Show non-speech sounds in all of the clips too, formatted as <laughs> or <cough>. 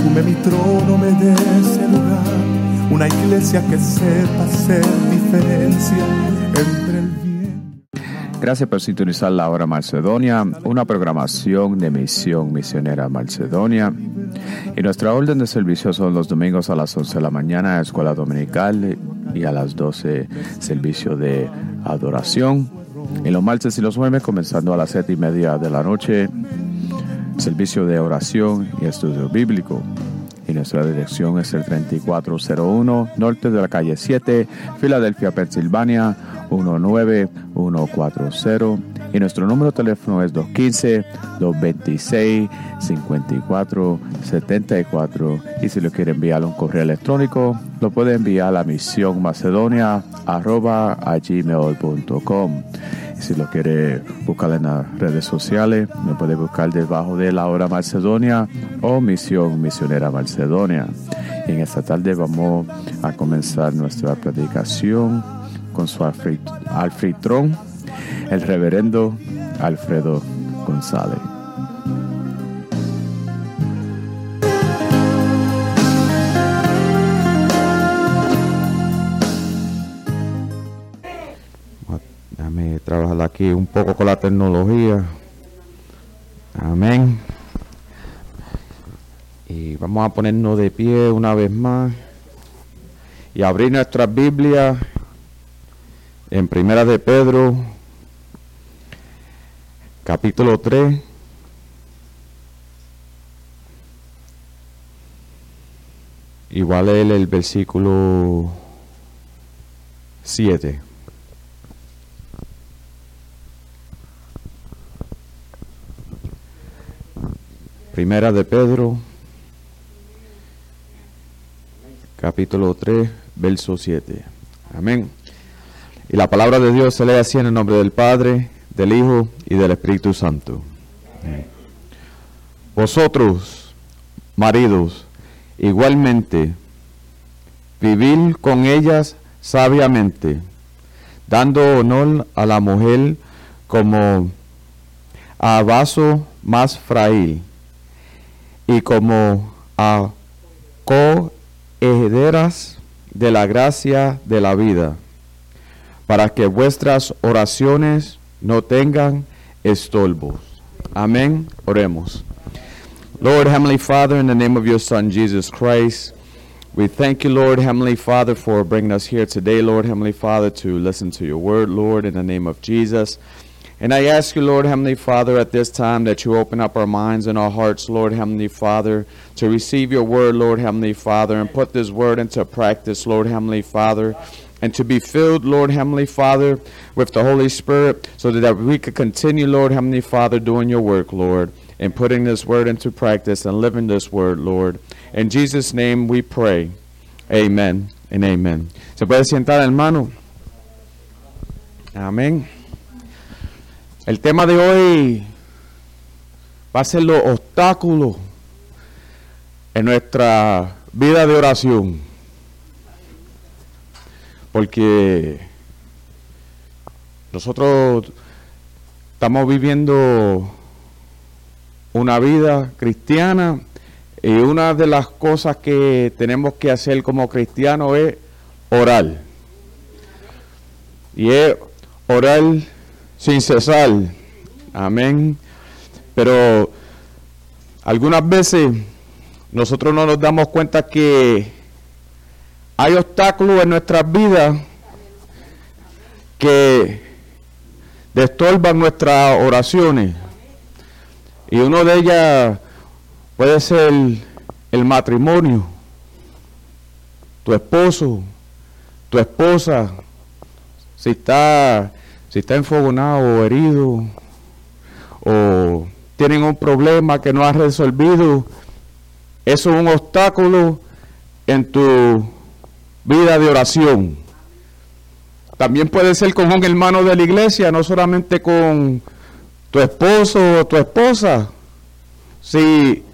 perfume mi trono, me dé ese lugar. Una iglesia que sepa hacer diferencia entre el bien. Gracias por sintonizar la hora Macedonia, una programación de misión misionera Macedonia. Y nuestra orden de servicio son los domingos a las 11 de la mañana, escuela dominical, y a las 12 servicio de adoración. Y los martes y los jueves comenzando a las 7 y media de la noche servicio de oración y estudio bíblico. Y nuestra dirección es el 3401 norte de la calle 7, Filadelfia, Pensilvania 19140. Y nuestro número de teléfono es 215-226-5474. Y si lo quiere enviar un correo electrónico, lo puede enviar a la misión macedonia gmail.com. Si lo quiere buscar en las redes sociales, me puede buscar debajo de la hora Macedonia o Misión Misionera Macedonia. En esta tarde vamos a comenzar nuestra predicación con su alfitrón, el reverendo Alfredo González. Trabajar aquí un poco con la tecnología. Amén. Y vamos a ponernos de pie una vez más y abrir nuestra Biblia en Primera de Pedro, capítulo 3. Igual el, el versículo 7. Primera de Pedro, capítulo 3, verso 7. Amén. Y la palabra de Dios se lee así en el nombre del Padre, del Hijo y del Espíritu Santo. Vosotros, maridos, igualmente, vivir con ellas sabiamente, dando honor a la mujer como a vaso más frágil y como a coherederas de la gracia de la vida, para que vuestras oraciones no tengan estorbos. Amén. Oremos. Lord, Heavenly Father, in the name of your Son, Jesus Christ, we thank you, Lord, Heavenly Father, for bringing us here today, Lord, Heavenly Father, to listen to your word, Lord, in the name of Jesus. And I ask you, Lord Heavenly Father, at this time that you open up our minds and our hearts, Lord Heavenly Father, to receive your word, Lord Heavenly Father, and put this word into practice, Lord Heavenly Father, and to be filled, Lord Heavenly Father, with the Holy Spirit, so that we could continue, Lord Heavenly Father, doing your work, Lord, and putting this word into practice and living this word, Lord. In Jesus' name we pray. Amen and amen. ¿Se puede sentar, hermano? Amén. El tema de hoy va a ser los obstáculos en nuestra vida de oración. Porque nosotros estamos viviendo una vida cristiana y una de las cosas que tenemos que hacer como cristianos es orar. Y es orar sin cesar. Amén. Pero algunas veces nosotros no nos damos cuenta que hay obstáculos en nuestras vidas que destorban nuestras oraciones. Y uno de ellas puede ser el matrimonio, tu esposo, tu esposa, si está si está enfogonado o herido o tienen un problema que no has resolvido, eso es un obstáculo en tu vida de oración. También puede ser con un hermano de la iglesia, no solamente con tu esposo o tu esposa. Si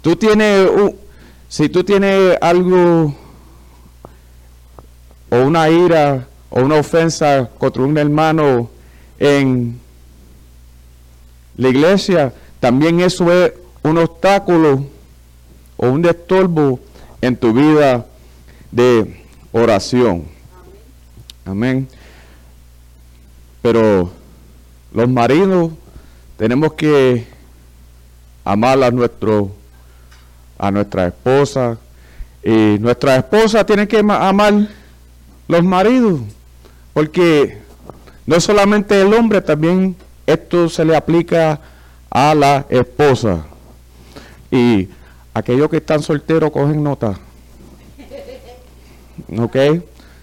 tú tienes si tú tienes algo o una ira o una ofensa contra un hermano en la iglesia, también eso es un obstáculo o un destorbo en tu vida de oración. Amén. Pero los maridos tenemos que amar a nuestro a nuestra esposa y nuestra esposa tiene que amar los maridos. Porque no solamente el hombre, también esto se le aplica a la esposa. Y aquellos que están solteros cogen nota. <laughs> ¿Ok?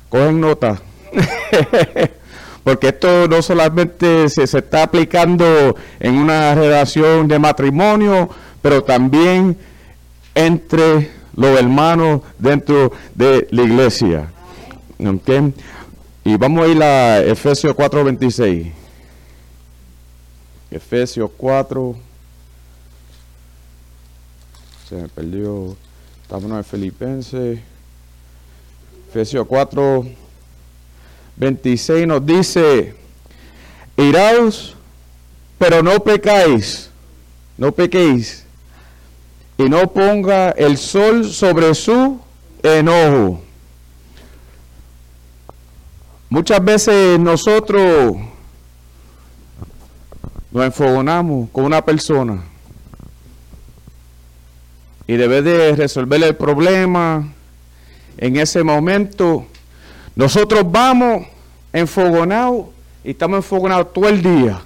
Cogen nota. <laughs> Porque esto no solamente se, se, está aplicando en una relación de matrimonio, pero también entre los hermanos dentro de la iglesia. ¿Okay? Y vamos a ir a Efesios 4:26. Efesios 4. Se me perdió. Estamos en Filipenses. Efesios 4, 26 nos dice, iraos, pero no pecáis, no pequéis, y no ponga el sol sobre su enojo Muchas veces nosotros nos enfogonamos con una persona y debe de resolver el problema en ese momento, nosotros vamos enfogonados y estamos enfogonados todo el día.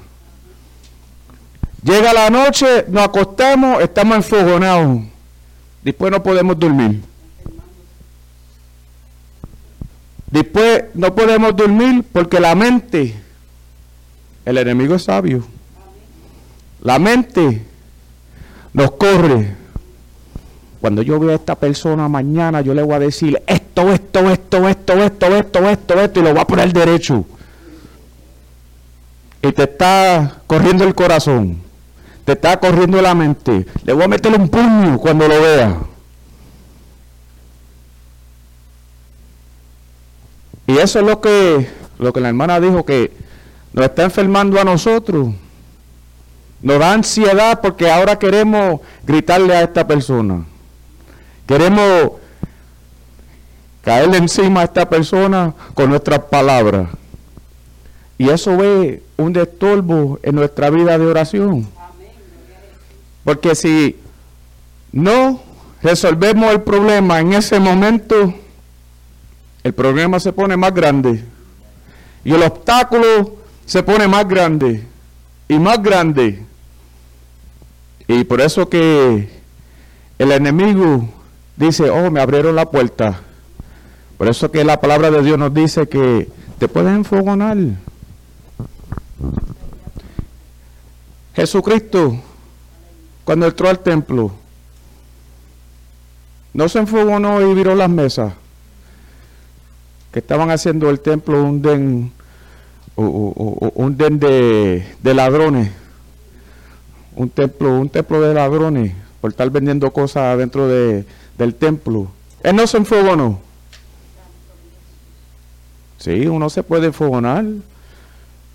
Llega la noche, nos acostamos, estamos enfogonados. Después no podemos dormir. Después no podemos dormir porque la mente, el enemigo es sabio. La mente nos corre. Cuando yo veo a esta persona mañana, yo le voy a decir esto, esto, esto, esto, esto, esto, esto, esto, y lo voy a poner derecho. Y te está corriendo el corazón, te está corriendo la mente. Le voy a meter un puño cuando lo vea. Y eso es lo que, lo que la hermana dijo, que nos está enfermando a nosotros. Nos da ansiedad porque ahora queremos gritarle a esta persona. Queremos caerle encima a esta persona con nuestras palabras. Y eso es un destorbo en nuestra vida de oración. Porque si no resolvemos el problema en ese momento, el problema se pone más grande y el obstáculo se pone más grande. y más grande. Y por eso que el enemigo dice, oh, me abrieron la puerta. Por eso que la palabra de Dios nos dice que te puedes enfogonar. Jesucristo, cuando entró al templo, no se enfogonó y viró las mesas que estaban haciendo el templo un den, un den de, ladrones un templo, un templo de ladrones por estar vendiendo cosas dentro de, del templo. Él no se enfogonó. Sí, uno se puede enfogonar,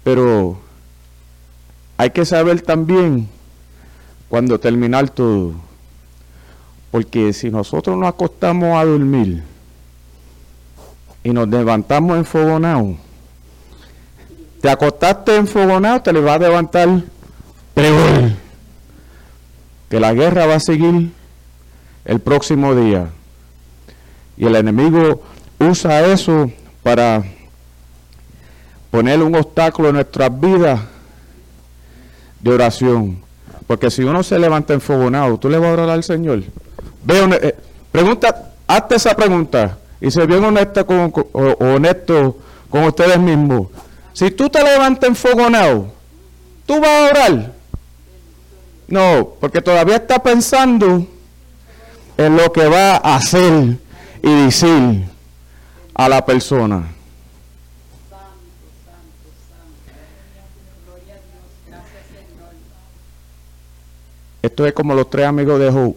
pero hay que saber también cuando terminar todo. Porque si nosotros nos acostamos a dormir y nos levantamos enfogonados, te acostaste enfogonado, te le va a levantar peor que la guerra va a seguir el próximo día. Y el enemigo usa eso para poner un obstáculo en nuestras vidas de oración. Porque si uno se levanta enfogonado, ¿tú le vas a orar al Señor? Ve, eh, pregunta, hazte esa pregunta y se bien honesto con, honesto con ustedes mismos. Si tú te levantas enfogonado, ¿tú vas a orar? No, porque todavía está pensando en lo que va a hacer y decir a la persona. Esto es como los tres amigos de Job.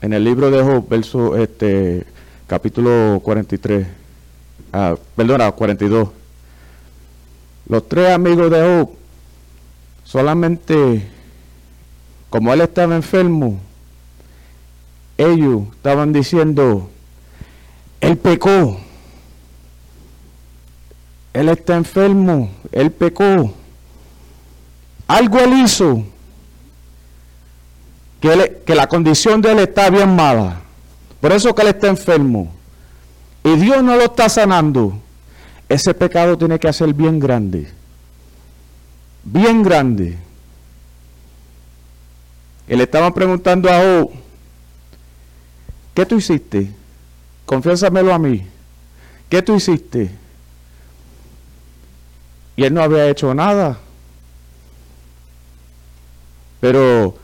En el libro de Job, verso, este, capítulo 43, ah, perdona, 42. Los tres amigos de Job Solamente como él estaba enfermo, ellos estaban diciendo, él pecó, él está enfermo, él pecó, algo él hizo, que, la condición de él está bien mala, por eso que él está enfermo, y Dios no lo está sanando, ese pecado tiene que ser bien grande bien grande. Y le estaban preguntando a Job, ¿qué tú hiciste? Confiésamelo a mí. ¿Qué tú hiciste? Y él no había hecho nada. Pero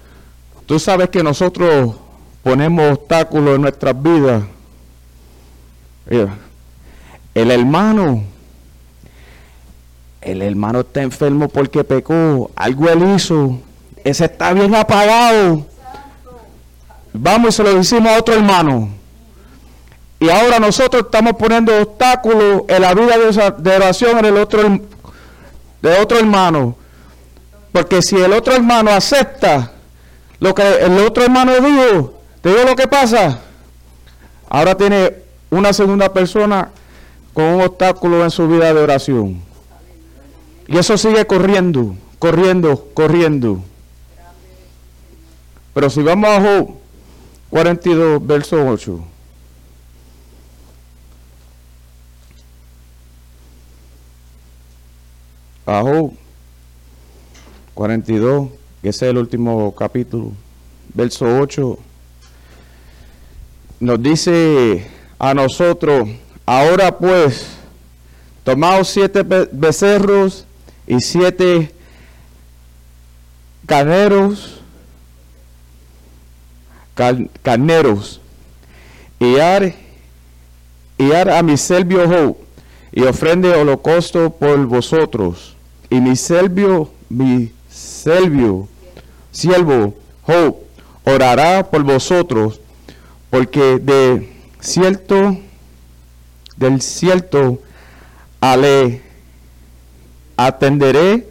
tú sabes que nosotros ponemos obstáculos en nuestras vidas. El hermano el hermano está enfermo porque pecó, algo él hizo, ese está bien apagado. Vamos y se lo decimos a otro hermano. Y ahora nosotros estamos poniendo obstáculos en la vida de oración en el otro, de otro hermano. Porque si el otro hermano acepta lo que el otro hermano dijo, ¿te digo lo que pasa? Ahora tiene una segunda persona con un obstáculo en su vida de oración. Y eso sigue corriendo, corriendo, corriendo. Pero si vamos a Job 42, verso 8. A Job 42, que es el último capítulo, verso 8, nos dice a nosotros, ahora pues, tomaos siete becerros y siete carneros, carneros, y ar, a mi selvio y ofrende holocausto por vosotros, y mi selvio, mi selvio, siervo Job, orará por vosotros, porque de cierto, del cierto, ale atenderé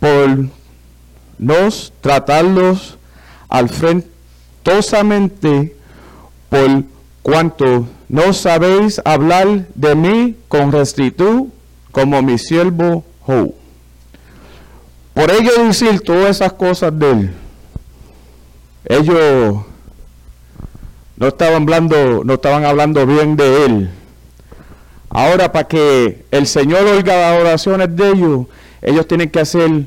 por nos tratarlos alfrentosamente por cuanto no sabéis hablar de mí con rectitud como mi siervo Job. Por ello decir todas esas cosas de él. Ellos no estaban hablando, no estaban hablando bien de él. Ahora, para que el Señor oiga las oraciones de ellos, ellos tienen que hacer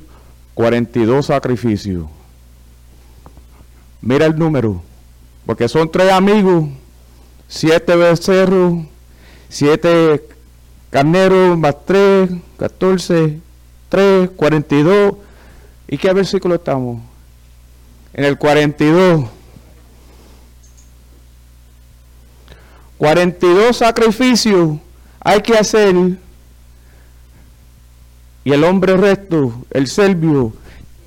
42 sacrificios. Mira el número, porque son tres amigos, siete becerros, siete carneros más tres, 14, 3, 42. ¿Y qué versículo estamos? En el 42. 42 sacrificios hay que hacer. Y el hombre recto, el selvio,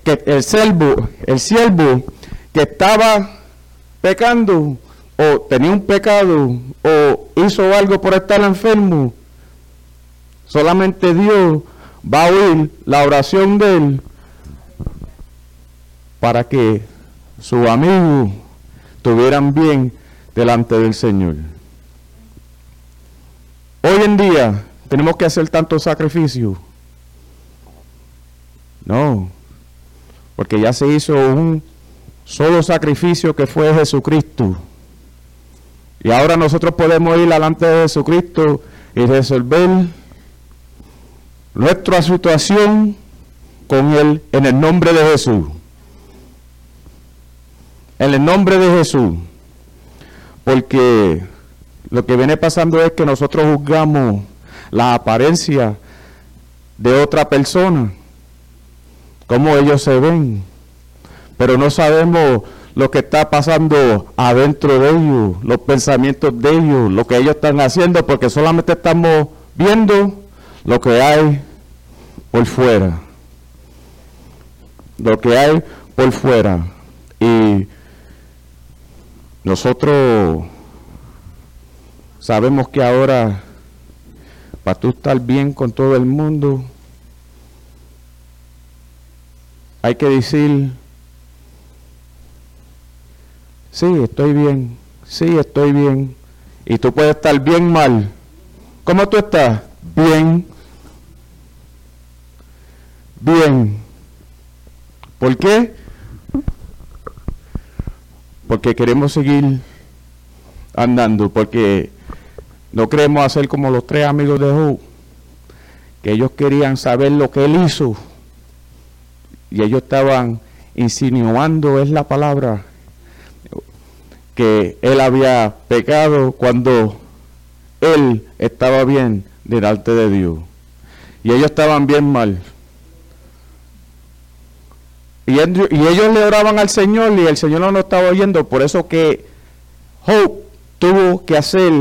que el selvo, el siervo que estaba pecando o tenía un pecado o hizo algo por estar enfermo, solamente Dios va a oír la oración de él para que sus amigos tuvieran bien delante del Señor. Hoy en día tenemos que hacer tanto sacrificio. No, porque ya se hizo un solo sacrificio que fue Jesucristo. Y ahora nosotros podemos ir delante de Jesucristo y resolver nuestra situación con Él en el nombre de Jesús. En el nombre de Jesús. Porque lo que viene pasando es que nosotros juzgamos la apariencia de otra persona, cómo ellos se ven, pero no sabemos lo que está pasando adentro de ellos, los pensamientos de ellos, lo que ellos están haciendo, porque solamente estamos viendo lo que hay por fuera. Lo que hay por fuera. Y nosotros sabemos que ahora, para tú estar bien con todo el mundo, hay que decir, sí, estoy bien, sí, estoy bien. Y tú puedes estar bien mal. ¿Cómo tú estás? Bien. Bien. ¿Por qué? Porque queremos seguir andando, porque no queremos hacer como los tres amigos de Job, que ellos querían saber lo que él hizo. Y ellos estaban insinuando, es la palabra, que él había pecado cuando él estaba bien delante de Dios. Y ellos estaban bien mal. Y, ellos le oraban al Señor y el Señor no lo estaba oyendo. Por eso que Job tuvo que hacer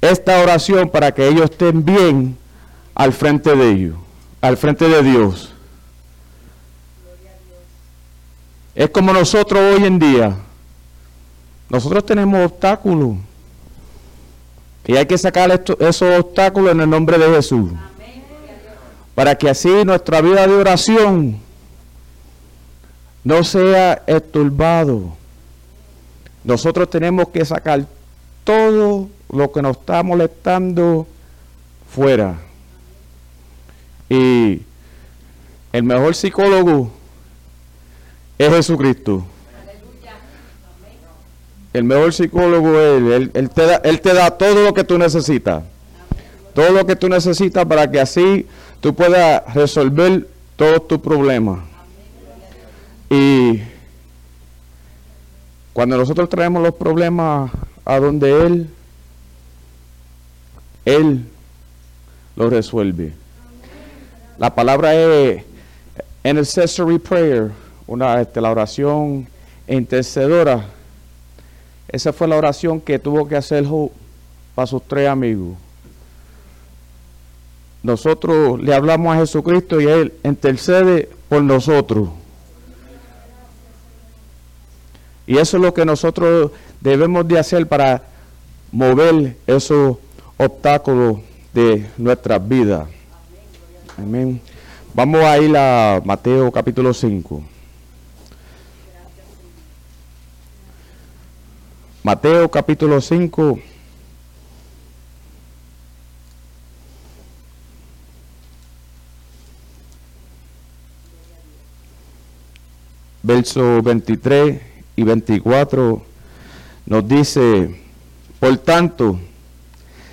esta oración para que ellos estén bien al frente de ellos, al frente de Dios. Es como nosotros hoy en día. Nosotros tenemos obstáculos. Y hay que sacar esos obstáculos en el nombre de Jesús. Para que así nuestra vida de oración no sea esturbado. Nosotros tenemos que sacar todo lo que nos está molestando fuera. Y el mejor psicólogo es Jesucristo. El mejor psicólogo es él. Él, te da, él te da todo lo que tú necesitas. Todo lo que tú necesitas para que así tú puedas resolver todos tus problemas. Y cuando nosotros traemos los problemas a donde Él, Él los resuelve. La palabra es intercessory prayer, una, este, la oración intercedora. Esa fue la oración que tuvo que hacer Job para sus tres amigos. Nosotros le hablamos a Jesucristo y Él intercede por nosotros. Y eso es lo que nosotros debemos de hacer para mover esos obstáculos de nuestras vidas. Amén. Vamos a ir a Mateo capítulo 5. Mateo capítulo 5. Verso 23 y 24 nos dice, por tanto,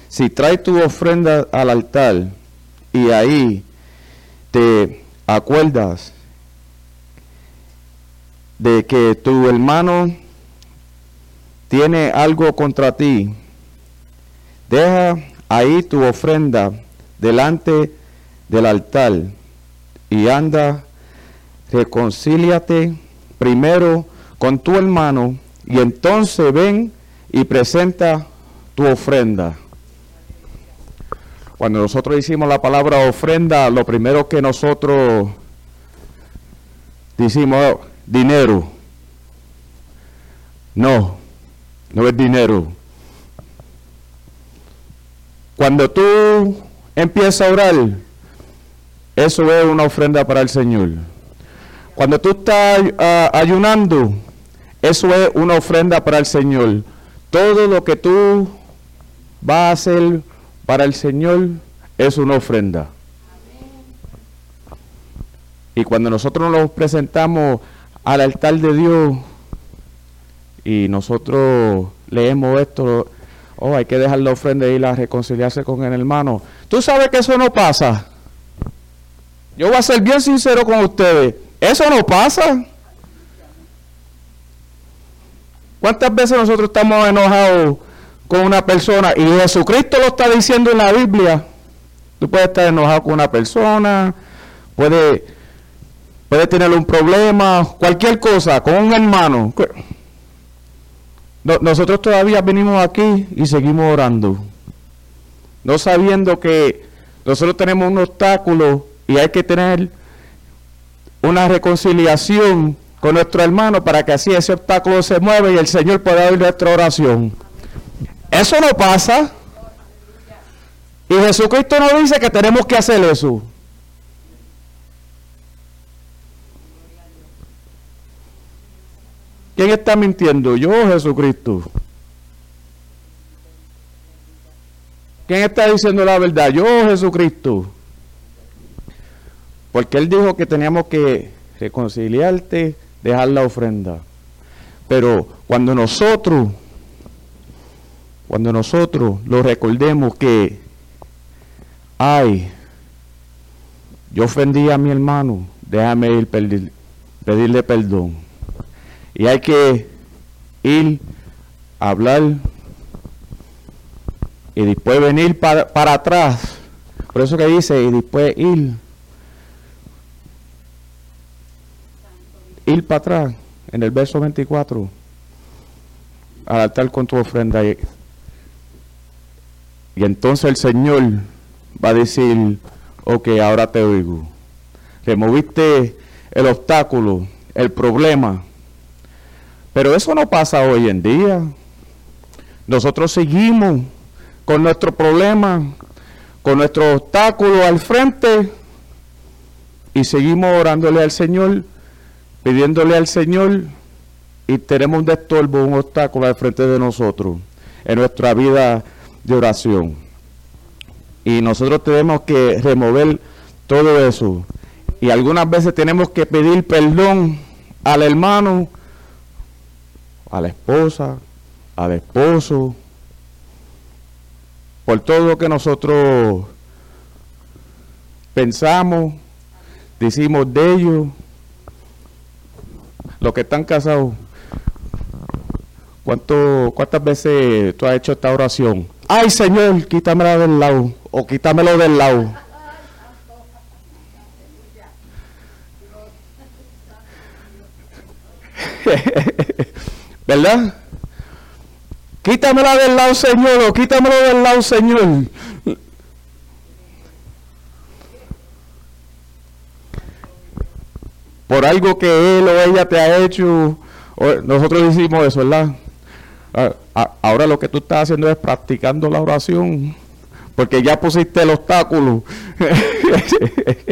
si traes tu ofrenda al altar y ahí te acuerdas de que tu hermano tiene algo contra ti, deja ahí tu ofrenda delante del altar y anda, reconcíliate primero con tu hermano y entonces ven y presenta tu ofrenda. Cuando nosotros hicimos la palabra ofrenda, lo primero que nosotros decimos, dinero. No, no es dinero. Cuando tú empiezas a orar, eso es una ofrenda para el Señor. Cuando tú estás ah, ayunando, eso es una ofrenda para el Señor. Todo lo que tú vas a hacer para el Señor es una ofrenda. Y cuando nosotros nos presentamos al altar de Dios y nosotros leemos esto, oh, hay que dejar la ofrenda y ir a reconciliarse con el hermano. Tú sabes que eso no pasa. Yo voy a ser bien sincero con ustedes. Eso no pasa. ¿Cuántas veces nosotros estamos enojados con una persona y Jesucristo lo está diciendo en la Biblia? Tú puedes estar enojado con una persona, puede, puede tener un problema, cualquier cosa, con un hermano. nosotros todavía venimos aquí y seguimos orando, no sabiendo que nosotros tenemos un obstáculo y hay que tener una reconciliación nuestro hermano para que así ese obstáculo se mueva y el Señor pueda oír nuestra oración. Eso no pasa. Y Jesucristo nos dice que tenemos que hacer eso. ¿Quién está mintiendo? ¿Yo Jesucristo? ¿Quién está diciendo la verdad? ¿Yo Jesucristo? Porque Él dijo que teníamos que reconciliarte, dejar la ofrenda. Pero cuando nosotros, cuando nosotros lo recordemos que, ay, yo ofendí a mi hermano, déjame ir pedirle perdón. Y hay que ir a hablar y después venir para, para atrás. Por eso que dice, y después ir ir para atrás, en el verso 24, al altar con tu ofrenda. Y, y entonces el Señor va a decir, ok, ahora te oigo. Removiste el obstáculo, el problema. Pero eso no pasa hoy en día. Nosotros seguimos con nuestro problema, con nuestro obstáculo al frente y seguimos orándole al Señor pidiéndole al Señor y tenemos un destorbo, un obstáculo al frente de nosotros en nuestra vida de oración. Y nosotros tenemos que remover todo eso. Y algunas veces tenemos que pedir perdón al hermano, a la esposa, al esposo, por todo lo que nosotros pensamos, decimos de ellos los que están casados, ¿cuánto, ¿cuántas veces tú has hecho esta oración? Ay Señor, quítamela del lado o quítamelo del lado. <laughs> ¿Verdad? Quítamela del lado, Señor, o quítamelo del lado, Señor. Por algo que él o ella te ha hecho. Nosotros decimos eso, ¿verdad? Ahora lo que tú estás haciendo es practicando la oración, porque ya pusiste el obstáculo. <laughs>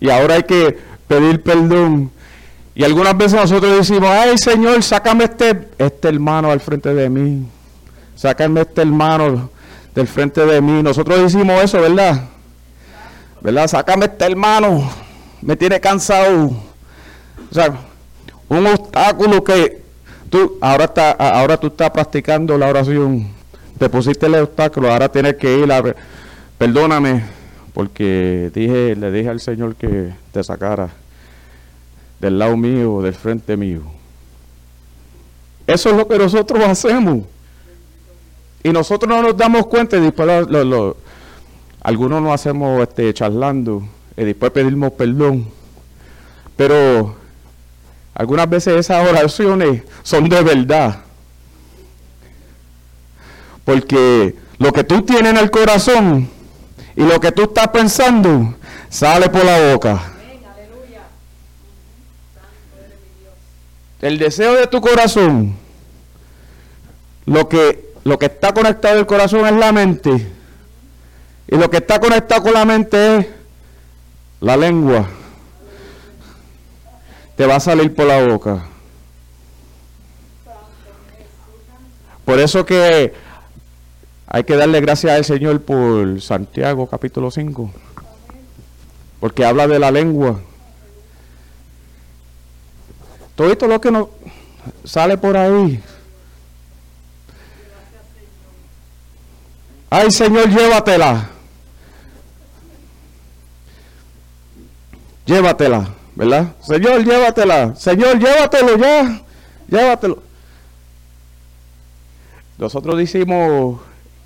y ahora hay que pedir perdón. Y algunas veces nosotros decimos, ay Señor, sácame este, este hermano al frente de mí. Sácame este hermano del frente de mí. Nosotros decimos eso, ¿verdad? ¿Verdad? Sácame este hermano me tiene cansado. O sea, un obstáculo que tú ahora está, ahora tú estás practicando la oración. te pusiste el obstáculo, ahora tienes que ir a... Perdóname, porque dije, le dije al Señor que te sacara del lado mío, del frente mío. Eso es lo que nosotros hacemos. Y nosotros no nos damos cuenta y después algunos nos hacemos este, charlando y después pedimos perdón. Pero algunas veces esas oraciones son de verdad. Porque lo que tú tienes en el corazón y lo que tú estás pensando sale por la boca. El deseo de tu corazón, lo que, lo que está conectado al corazón es la mente. Y lo que está conectado con la mente es la lengua. Te va a salir por la boca. Por eso que hay que darle gracias al Señor por Santiago capítulo 5. Porque habla de la lengua. Todo esto lo que nos sale por ahí. Ay Señor, llévatela. Llévatela, ¿verdad? Señor, llévatela. Señor, llévatelo ya. Llévatelo. Nosotros decimos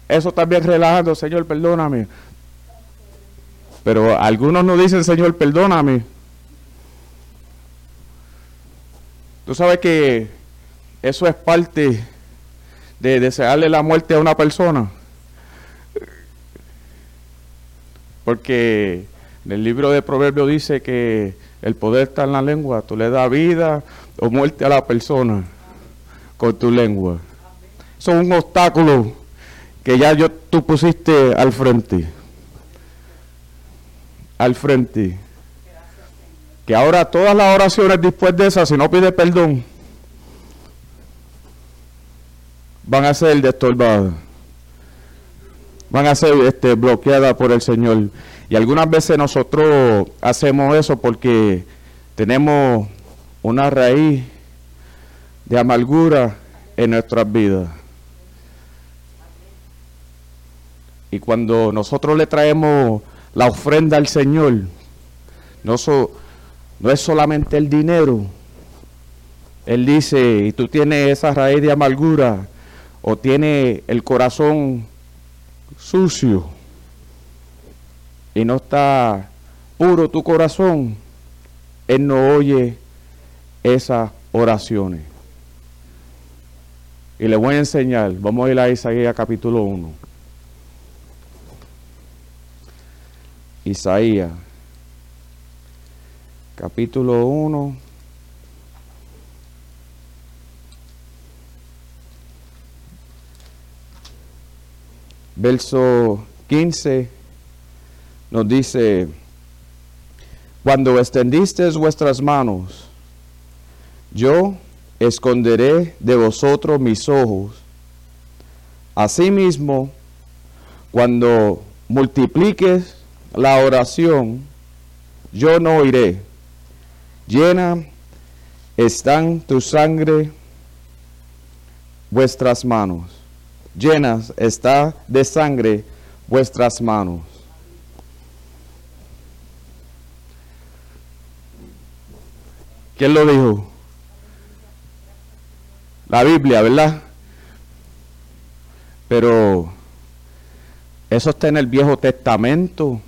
eso también relajando, Señor, perdóname. Pero algunos no dicen, Señor, perdóname. Tú sabes que eso es parte de desearle la muerte a una persona. Porque en el libro de Proverbios dice que el poder está en la lengua. Tú le das vida o muerte a la persona con tu lengua. Eso es un obstáculo que ya yo, tú pusiste al frente. Al frente. Que ahora todas las oraciones después de esas, si no pide perdón, van a ser destorbadas. Van a ser este, bloqueadas por el Señor. Y algunas veces nosotros hacemos eso porque tenemos una raíz de amargura en nuestras vidas. Y cuando nosotros le traemos la ofrenda al Señor, no, es solamente el dinero. Él dice, y tú tienes esa raíz de amargura o tienes el corazón sucio y no está puro tu corazón, Él no oye esas oraciones. Y le voy a enseñar, vamos a ir a Isaías capítulo 1. Isaías, capítulo 1. Verso 15 nos dice, cuando extendiste vuestras manos, yo esconderé de vosotros mis ojos. Asimismo, cuando multipliques la oración, yo no oiré. Llena están tu sangre vuestras manos. Llenas está de sangre vuestras manos. ¿Quién lo dijo? La Biblia, ¿verdad? Pero eso está en el Viejo Testamento.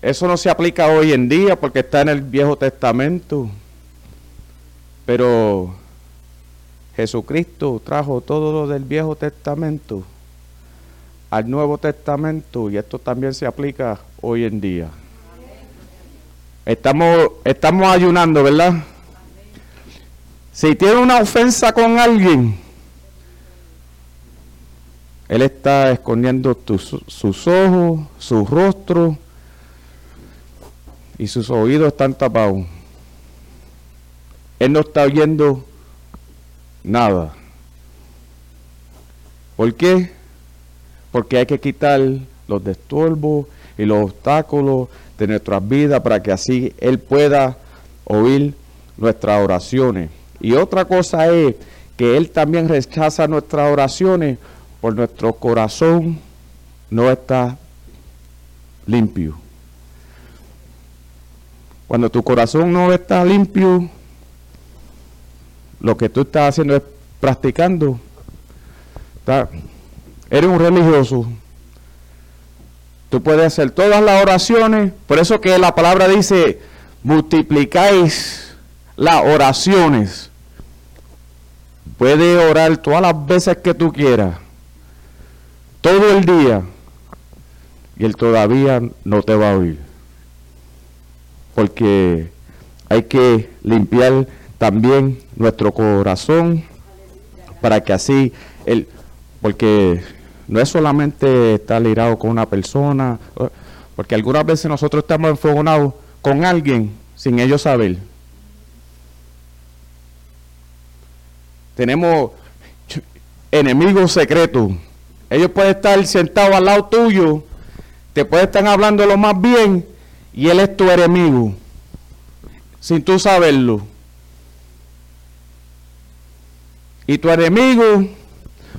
Eso no se aplica hoy en día porque está en el Viejo Testamento. Pero Jesucristo trajo todo lo del Viejo Testamento al Nuevo Testamento y esto también se aplica hoy en día. Estamos, estamos ayunando, ¿verdad? Si tiene una ofensa con alguien, Él está escondiendo sus ojos, su rostro y sus oídos están tapados. Él no está oyendo nada. ¿Por qué? Porque hay que quitar los destorbos y los obstáculos de nuestras vidas para que así Él pueda oír nuestras oraciones. Y otra cosa es que Él también rechaza nuestras oraciones por nuestro corazón no está limpio. Cuando tu corazón no está limpio, lo que tú estás haciendo es practicando. eres un religioso. Tú puedes hacer todas las oraciones. Por eso que la palabra dice, multiplicáis las oraciones. Puedes orar todas las veces que tú quieras. Todo el día. Y él todavía no te va a oír. Porque hay que limpiar también nuestro corazón para que así él porque no es solamente estar lirado con una persona, porque algunas veces nosotros estamos enfogonados con alguien sin ellos saber. Tenemos enemigos secretos. Ellos pueden estar sentados al lado tuyo, te pueden estar hablando lo más bien y él es tu enemigo, sin tú saberlo. Y tu enemigo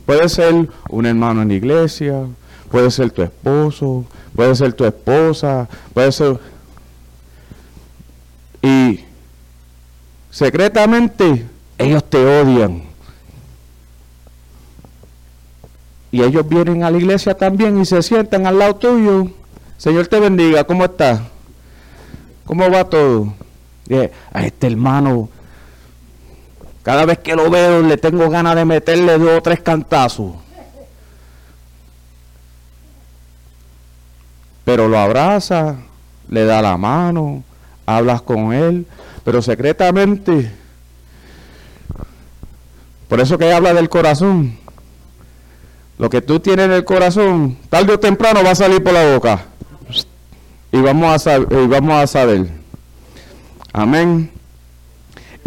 puede ser un hermano en la iglesia, puede ser tu esposo, puede ser tu esposa, puede ser... Y secretamente ellos te odian. Y ellos vienen a la iglesia también y se sientan al lado tuyo. Señor te bendiga, ¿cómo estás? ¿Cómo va todo? a este hermano cada vez que lo veo le tengo ganas de meterle dos o tres cantazos. Pero lo abraza, le da la mano, hablas con él, pero secretamente. Por eso que habla del corazón. Lo que tú tienes en el corazón, tarde o temprano va a salir por la boca. Y vamos a, y vamos a saber. Amén.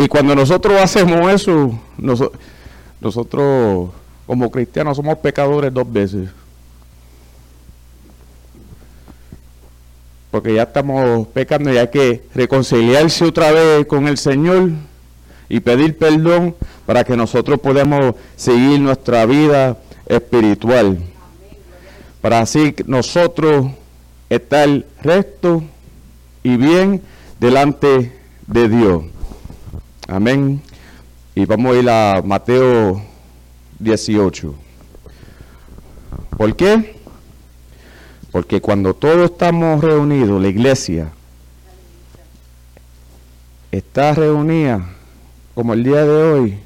Y cuando nosotros hacemos eso, nosotros como cristianos somos pecadores dos veces. Porque ya estamos pecando y hay que reconciliarse otra vez con el Señor y pedir perdón para que nosotros podamos seguir nuestra vida espiritual. Para así nosotros estar recto y bien delante de Dios. Amén. Y vamos a ir a Mateo 18. ¿Por qué? Porque cuando todos estamos reunidos, la iglesia está reunida como el día de hoy,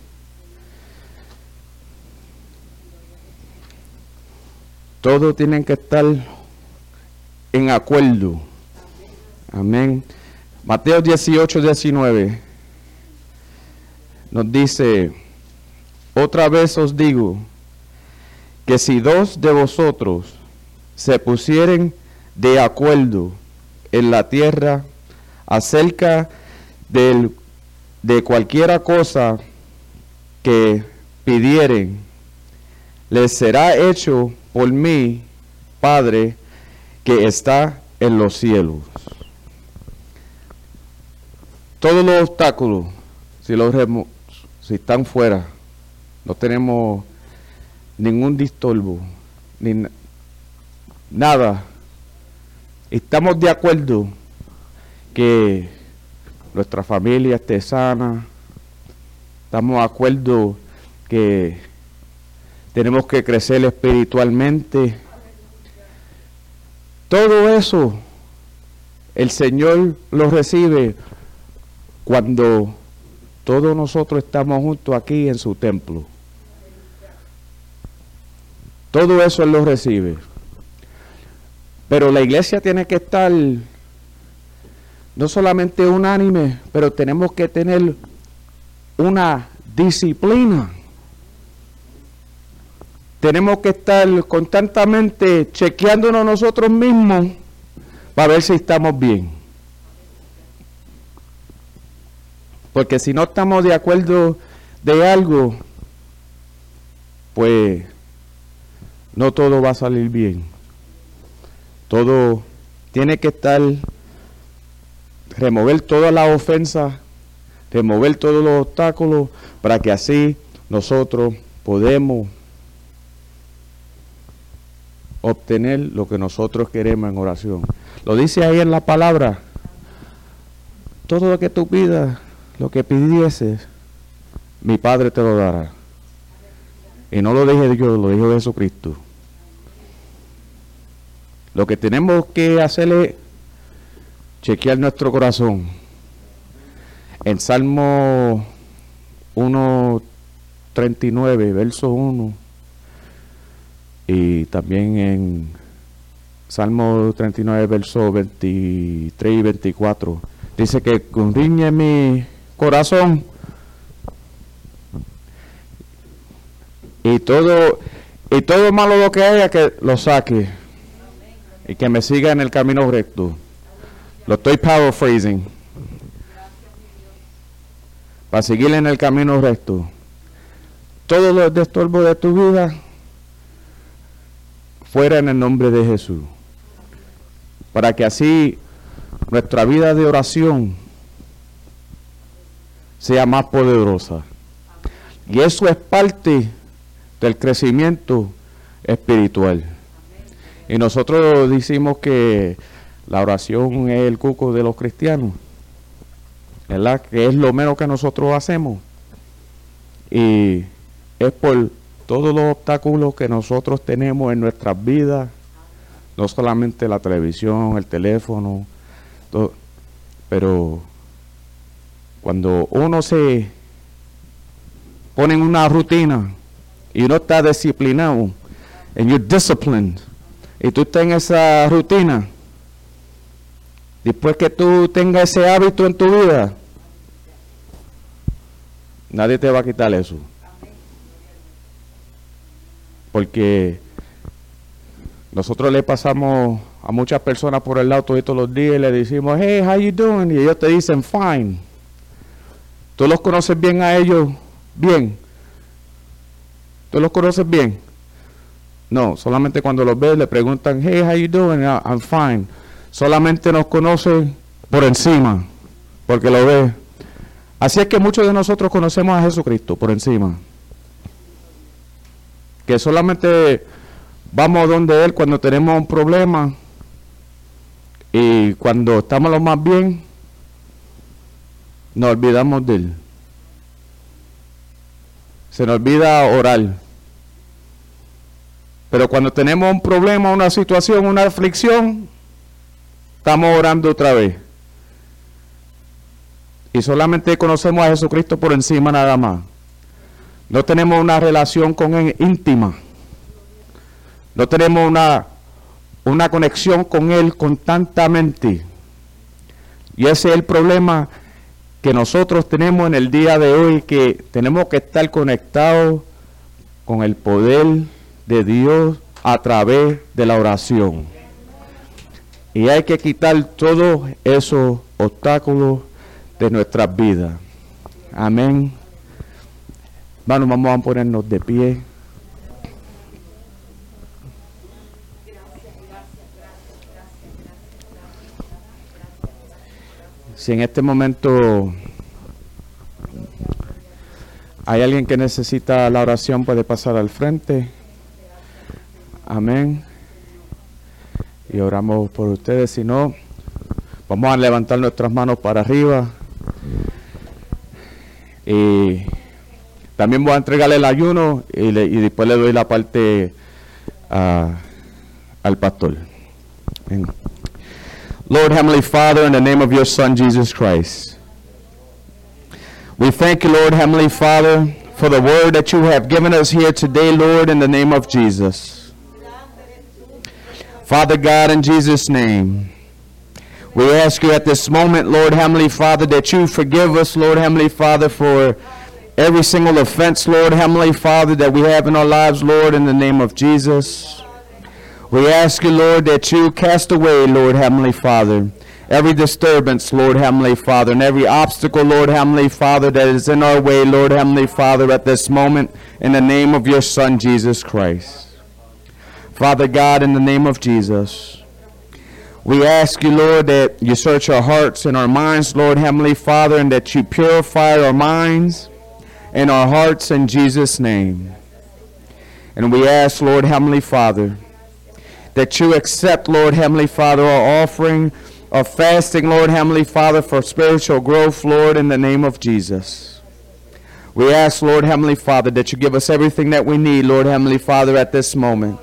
todos tienen que estar en acuerdo. Amén. Mateo 18, 19 nos dice, otra vez os digo, que si dos de vosotros se pusieren de acuerdo en la tierra acerca del, de cualquiera cosa que pidieren, les será hecho por mí, Padre, que está en los cielos. Todos los obstáculos, si los si están fuera, no tenemos ningún disturbo, ni nada, estamos de acuerdo que nuestra familia esté sana, estamos de acuerdo que tenemos que crecer espiritualmente. Todo eso el Señor lo recibe cuando todos nosotros estamos juntos aquí en su templo. Todo eso Él lo recibe. Pero la iglesia tiene que estar no solamente unánime, pero tenemos que tener una disciplina. Tenemos que estar constantemente chequeándonos nosotros mismos para ver si estamos bien. Porque si no estamos de acuerdo de algo, pues no todo va a salir bien. Todo tiene que estar, remover todas las ofensas, remover todos los obstáculos, para que así nosotros podemos obtener lo que nosotros queremos en oración. Lo dice ahí en la palabra. Todo lo que tú pidas, lo que pidieses, mi Padre te lo dará. Y no lo dije yo, lo dijo Jesucristo. Lo que tenemos que hacer es chequear nuestro corazón. En Salmo 1.39, verso 1, y también en Salmo 39, verso 23 y 24, dice que conriñe mi corazón y todo y todo malo lo que haya que lo saque y que me siga en el camino recto. Lo estoy paraphrasing. Para seguir en el camino recto. Todos los destorbos de tu vida fuera en el nombre de Jesús. Para que así nuestra vida de oración sea más poderosa. Y eso es parte del crecimiento espiritual. Y nosotros decimos que la oración es el cuco de los cristianos, ¿verdad? Que es lo menos que nosotros hacemos. Y es por todos los obstáculos que nosotros tenemos en nuestras vidas, no solamente la televisión, el teléfono, pero cuando uno se pone en una rutina, y uno está disciplinado, and you're disciplined, y tú estás en esa rutina, después que tú tengas ese hábito en tu vida, nadie te va a quitar eso. Porque nosotros le pasamos a muchas personas por el lado todos los días y le decimos, hey, how you doing? Y ellos te dicen, fine. Tú los conoces bien a ellos, bien. ¿Tú los conoces bien? No, solamente cuando los ves le preguntan, hey, how you doing? Ah, I'm fine. Solamente nos conoce por encima, porque lo ve. Así es que muchos de nosotros conocemos a Jesucristo por encima. Que solamente vamos donde Él cuando tenemos un problema y cuando estamos lo más bien, nos olvidamos de Él. Se nos olvida orar. Pero cuando tenemos un problema, una situación, una aflicción, estamos orando otra vez. Y solamente conocemos a Jesucristo por encima nada más. No tenemos una relación con Él íntima. No tenemos una, una conexión con Él constantemente. Y ese es el problema que nosotros tenemos en el día de hoy, que tenemos que estar conectados con el poder de Dios a través de la oración. Y hay que quitar todos esos obstáculos de nuestras vidas. Amén. Bueno, vamos a ponernos de pie. Si en este momento hay alguien que necesita la oración, puede pasar al frente. Amén. Y oramos por ustedes. Si no, vamos a levantar nuestras manos para arriba. Y también voy a entregarle el ayuno y, después le doy la parte al pastor. Lord Heavenly Father, in the name of your Son Jesus Christ, we thank you, Lord Heavenly Father, for the word that you have given us here today, Lord, in the name of Jesus. Father God, in Jesus' name, we ask you at this moment, Lord Heavenly Father, that you forgive us, Lord Heavenly Father, for every single offense, Lord Heavenly Father, that we have in our lives, Lord, in the name of Jesus. We ask you, Lord, that you cast away, Lord Heavenly Father, every disturbance, Lord Heavenly Father, and every obstacle, Lord Heavenly Father, that is in our way, Lord Heavenly Father, at this moment, in the name of your Son, Jesus Christ. Father God, in the name of Jesus, we ask you, Lord, that you search our hearts and our minds, Lord Heavenly Father, and that you purify our minds and our hearts in Jesus' name. And we ask, Lord Heavenly Father, that you accept, Lord Heavenly Father, our offering of fasting, Lord Heavenly Father, for spiritual growth, Lord, in the name of Jesus. We ask, Lord Heavenly Father, that you give us everything that we need, Lord Heavenly Father, at this moment.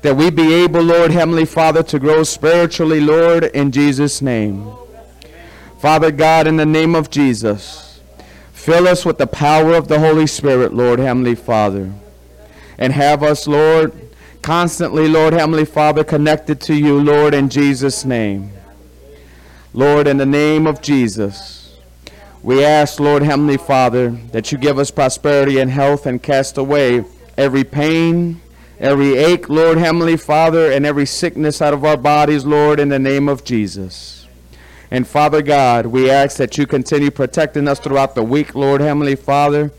That we be able, Lord Heavenly Father, to grow spiritually, Lord, in Jesus' name. Father God, in the name of Jesus, fill us with the power of the Holy Spirit, Lord Heavenly Father. And have us, Lord, constantly, Lord Heavenly Father, connected to you, Lord, in Jesus' name. Lord, in the name of Jesus, we ask, Lord Heavenly Father, that you give us prosperity and health and cast away every pain, every ache, Lord Heavenly Father, and every sickness out of our bodies, Lord, in the name of Jesus. And Father God, we ask that you continue protecting us throughout the week, Lord Heavenly Father.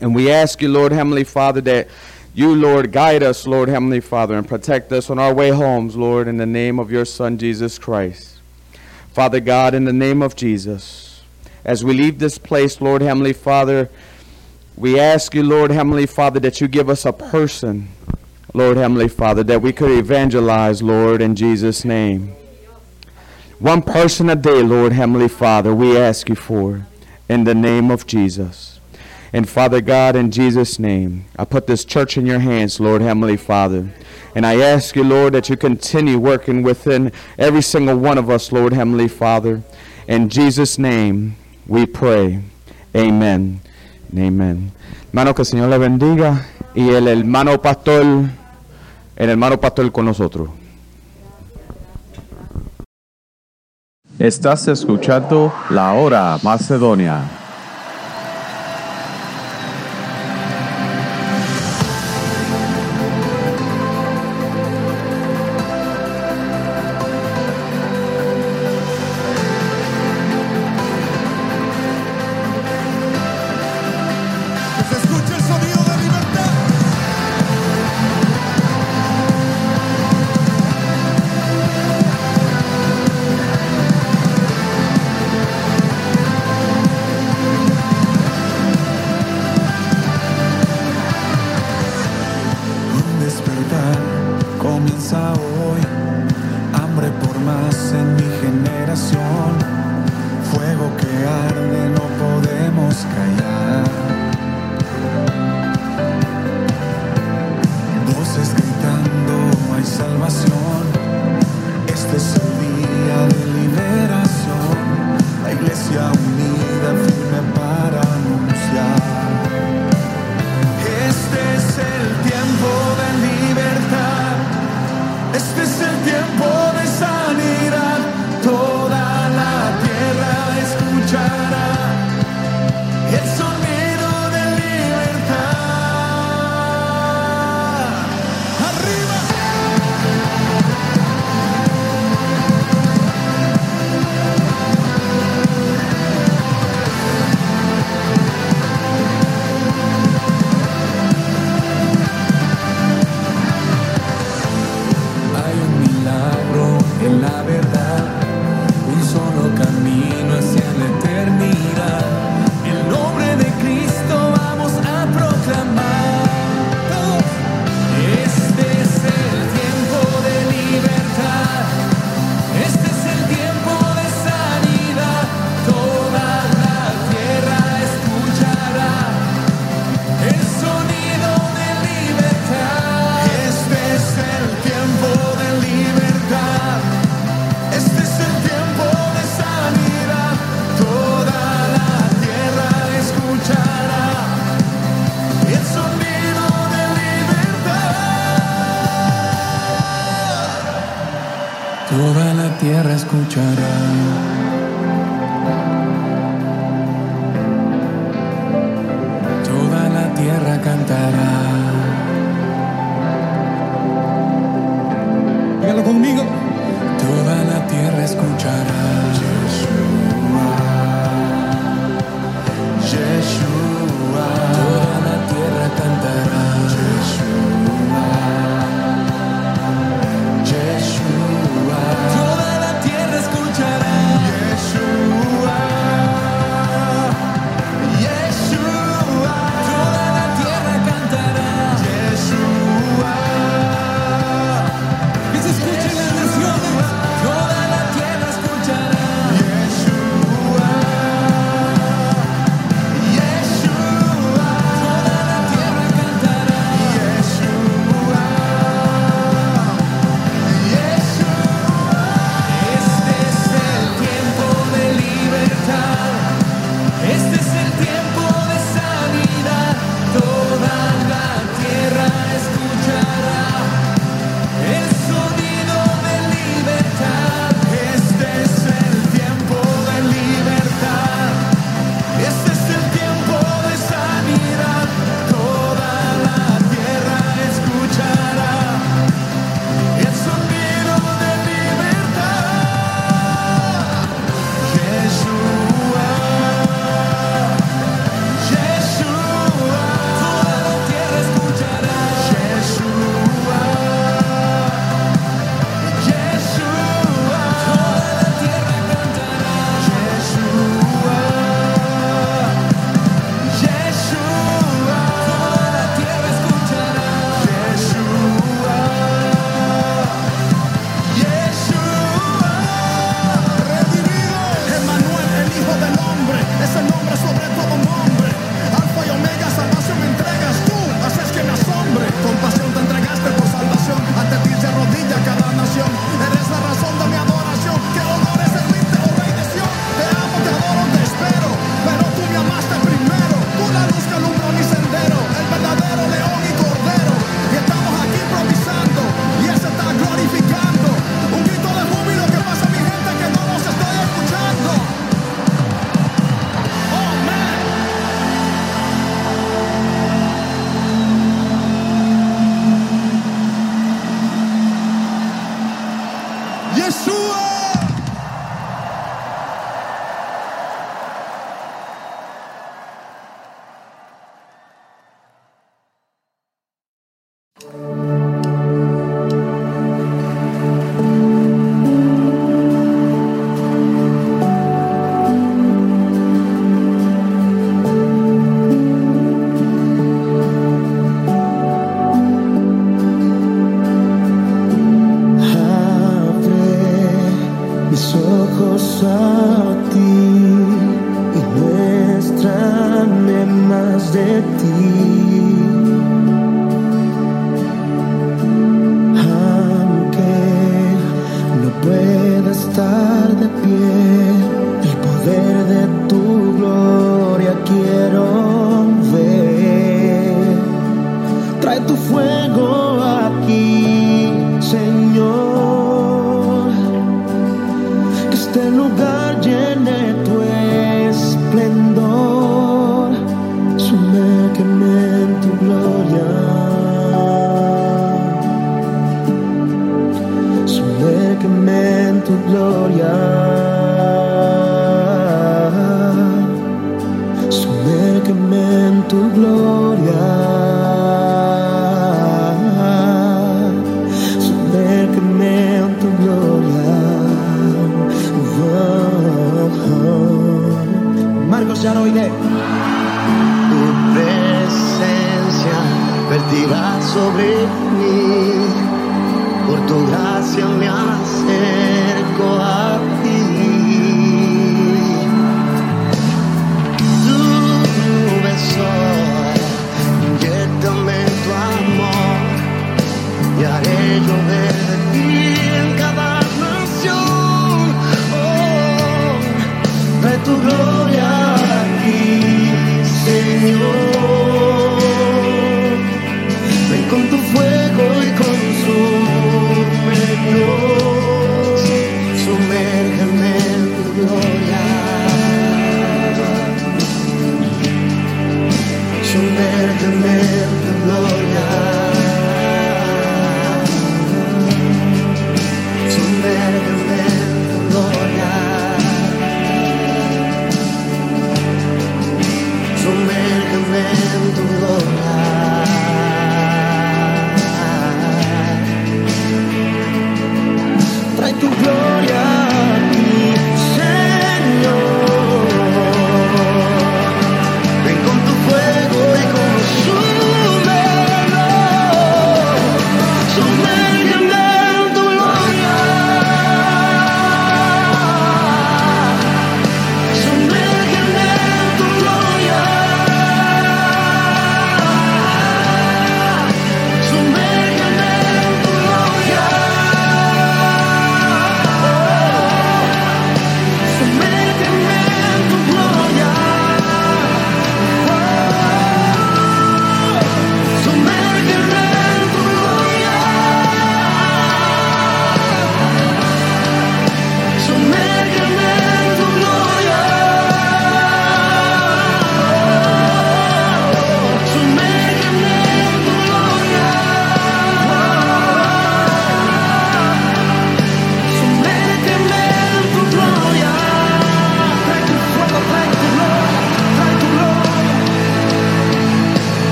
And we ask you, Lord Heavenly Father, that you, Lord, guide us, Lord Heavenly Father, and protect us on our way homes, Lord, in the name of your Son, Jesus Christ. Father God, in the name of Jesus, as we leave this place, Lord Heavenly Father, we ask you, Lord Heavenly Father, that you give us a person, Lord Heavenly Father, that we could evangelize, Lord, in Jesus' name. One person a day, Lord Heavenly Father, we ask you for, in the name of Jesus. And Father God, in Jesus' name, I put this church in your hands, Lord Heavenly Father. And I ask you, Lord, that you continue working within every single one of us, Lord Heavenly Father. In Jesus' name, we pray. Amen. Amen. Hermano, que el Señor le bendiga. Y el hermano pastor, el hermano pastor con nosotros. Estás escuchando La Hora Macedonia.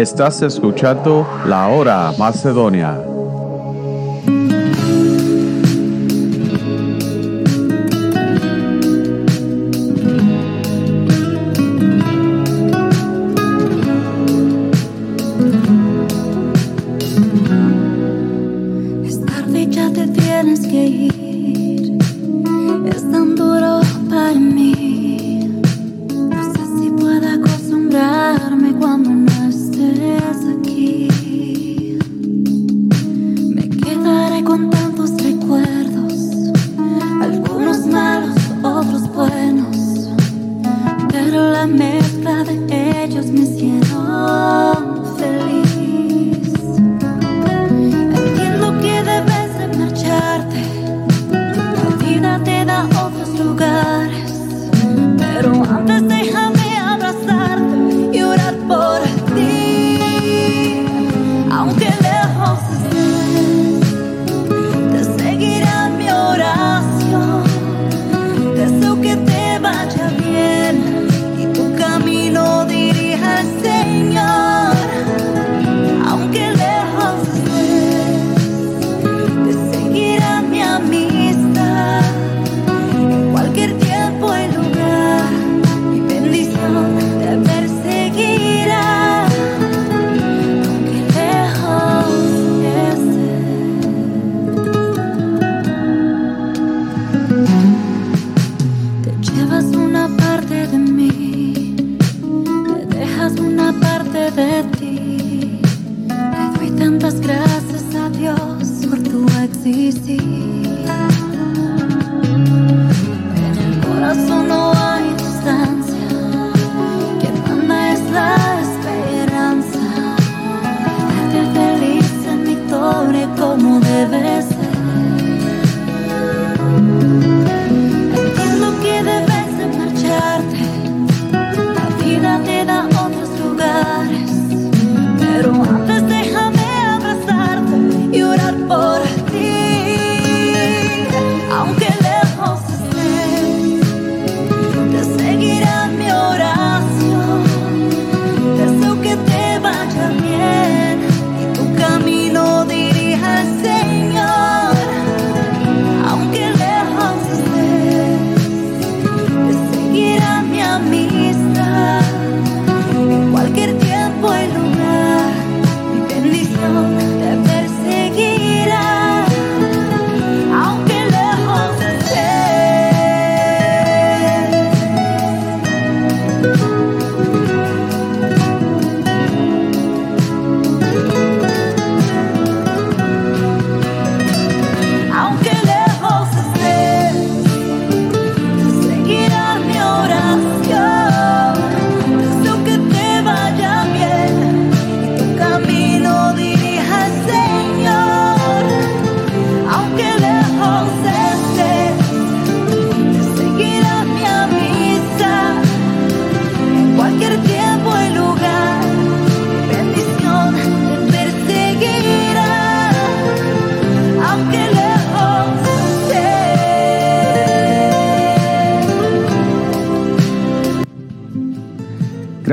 Estás escuchando La Hora Macedonia.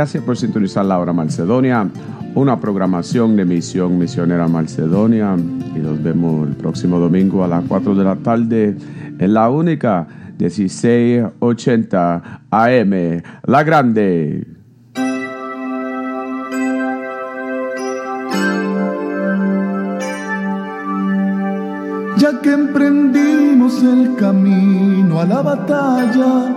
Gracias por sintonizar la hora Macedonia, una programación de Misión Misionera Macedonia. Y nos vemos el próximo domingo a las 4 de la tarde en la única 1680 AM, La Grande. Ya que emprendimos el camino a la batalla,